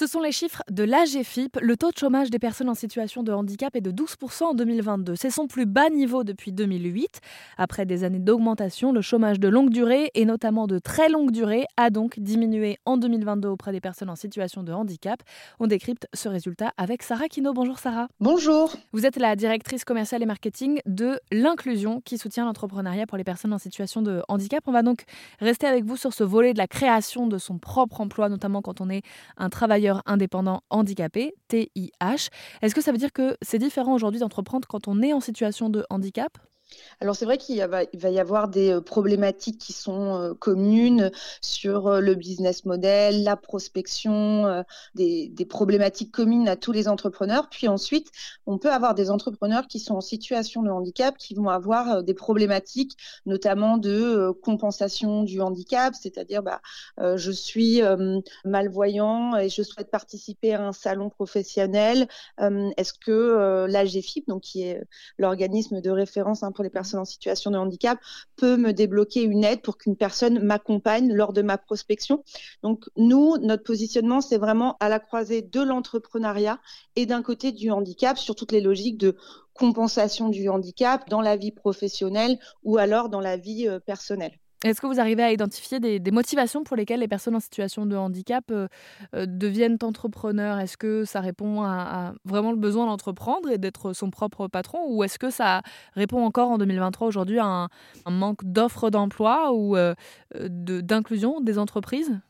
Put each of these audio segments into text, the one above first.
Ce sont les chiffres de l'AGFIP. Le taux de chômage des personnes en situation de handicap est de 12% en 2022. C'est son plus bas niveau depuis 2008. Après des années d'augmentation, le chômage de longue durée, et notamment de très longue durée, a donc diminué en 2022 auprès des personnes en situation de handicap. On décrypte ce résultat avec Sarah Kino. Bonjour Sarah. Bonjour. Vous êtes la directrice commerciale et marketing de l'inclusion qui soutient l'entrepreneuriat pour les personnes en situation de handicap. On va donc rester avec vous sur ce volet de la création de son propre emploi, notamment quand on est un travailleur indépendant handicapé, TIH. Est-ce que ça veut dire que c'est différent aujourd'hui d'entreprendre quand on est en situation de handicap? Alors c'est vrai qu'il va, y avoir des euh, problématiques qui sont euh, communes sur euh, le business model, la prospection, des, problématiques communes à tous les entrepreneurs. Puis ensuite, on peut avoir des entrepreneurs qui sont en situation de handicap, qui vont avoir des problématiques, notamment de compensation du handicap, c'est-à-dire bah, je suis malvoyant et je souhaite participer à un salon professionnel. Est-ce que l'AGFIP, donc qui est l'organisme de référence pour les personnes en situation de handicap peut me débloquer une aide pour qu'une personne m'accompagne lors de ma prospection. Donc nous, notre positionnement, c'est vraiment à la croisée de l'entrepreneuriat et d'un côté du handicap sur toutes les logiques de compensation du handicap dans la vie professionnelle ou alors dans la vie euh, personnelle. Est-ce que vous arrivez à identifier des, motivations pour lesquelles les personnes en situation de handicap euh, euh, deviennent entrepreneurs? Est-ce que ça répond à, vraiment le besoin d'entreprendre et d'être son propre patron? Ou est-ce que ça répond encore en 2023 aujourd'hui à un, manque d'offres d'emploi ou euh, d'inclusion des entreprises?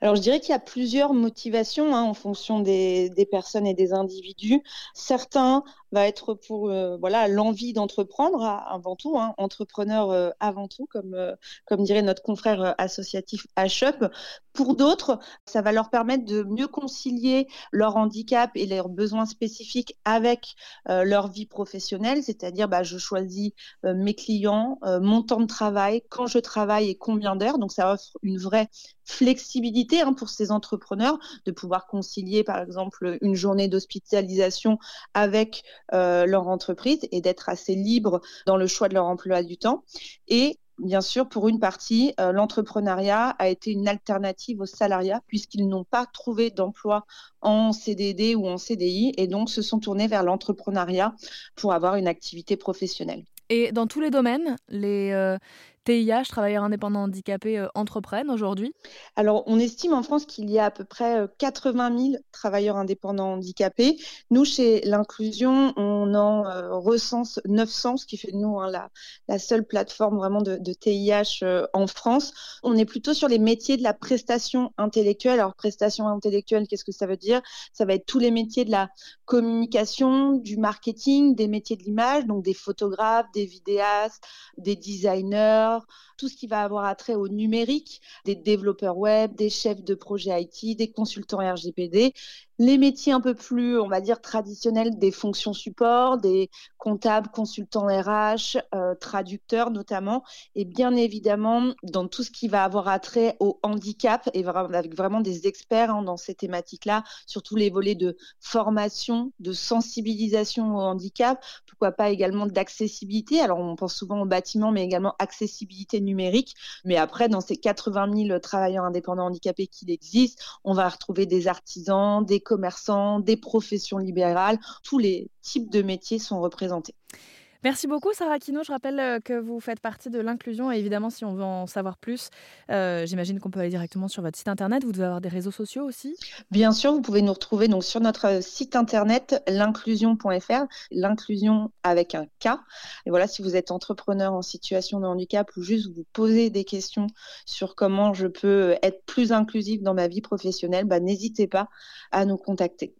Alors, je dirais qu'il y a plusieurs motivations hein, en fonction des, personnes et des individus. Certains va être pour euh, voilà l'envie d'entreprendre avant tout, hein, entrepreneur euh, avant tout, comme, euh, comme dirait notre confrère associatif HUP. Pour d'autres, ça va leur permettre de mieux concilier leur handicap et leurs besoins spécifiques avec leur vie professionnelle, c'est-à-dire bah, je choisis mes clients, mon temps de travail, quand je travaille et combien d'heures. Donc ça offre une vraie flexibilité hein, pour ces entrepreneurs de pouvoir concilier par exemple une journée d'hospitalisation avec euh, leur entreprise et d'être assez libre dans le choix de leur emploi du temps. Et bien sûr, pour une partie, euh, l'entrepreneuriat a été une alternative au salariat puisqu'ils n'ont pas trouvé d'emploi en CDD ou en CDI et donc se sont tournés vers l'entrepreneuriat pour avoir une activité professionnelle. Et dans tous les domaines, les euh, TIH, travailleurs indépendants handicapés, euh, entreprennent aujourd'hui Alors, on estime en France qu'il y a à peu près 80 euh, 000 travailleurs indépendants handicapés. Nous, chez l'inclusion, on en recense 900, ce qui fait de nous hein, la, seule plateforme vraiment de TIH en France. On est plutôt sur les métiers de la prestation intellectuelle. Alors, prestation intellectuelle, qu'est-ce que ça veut dire? Ça va être tous les métiers de la communication, du marketing, des métiers de l'image, donc des photographes, des vidéastes, des designers, tout ce qui va avoir attrait au numérique, des développeurs web, des chefs de projet IT, des consultants RGPD les métiers un peu plus, on va dire, traditionnels des fonctions support, des comptables, consultants RH, euh, traducteurs notamment, et bien évidemment dans tout ce qui va avoir attrait au handicap, et avec vraiment des experts hein, dans ces thématiques-là, surtout les volets de formation, de sensibilisation au handicap, pourquoi pas également d'accessibilité. Alors on pense souvent au bâtiment, mais également accessibilité numérique. Mais après, dans ces 80 000 travailleurs indépendants handicapés qu'il existe, on va retrouver des artisans, des commerçants, des professions libérales, tous les types de métiers sont représentés. Merci beaucoup Sarah Kino. Je rappelle euh, que vous faites partie de l'inclusion et évidemment si on veut en savoir plus, euh, j'imagine qu'on peut aller directement sur votre site internet. Vous devez avoir des réseaux sociaux aussi Bien sûr, vous pouvez nous retrouver donc sur notre euh, site internet l'inclusion.fr, l'inclusion avec un K. Et voilà, si vous êtes entrepreneur en situation de handicap ou juste vous posez des questions sur comment je peux être plus inclusive dans ma vie professionnelle, bah, n'hésitez pas à nous contacter.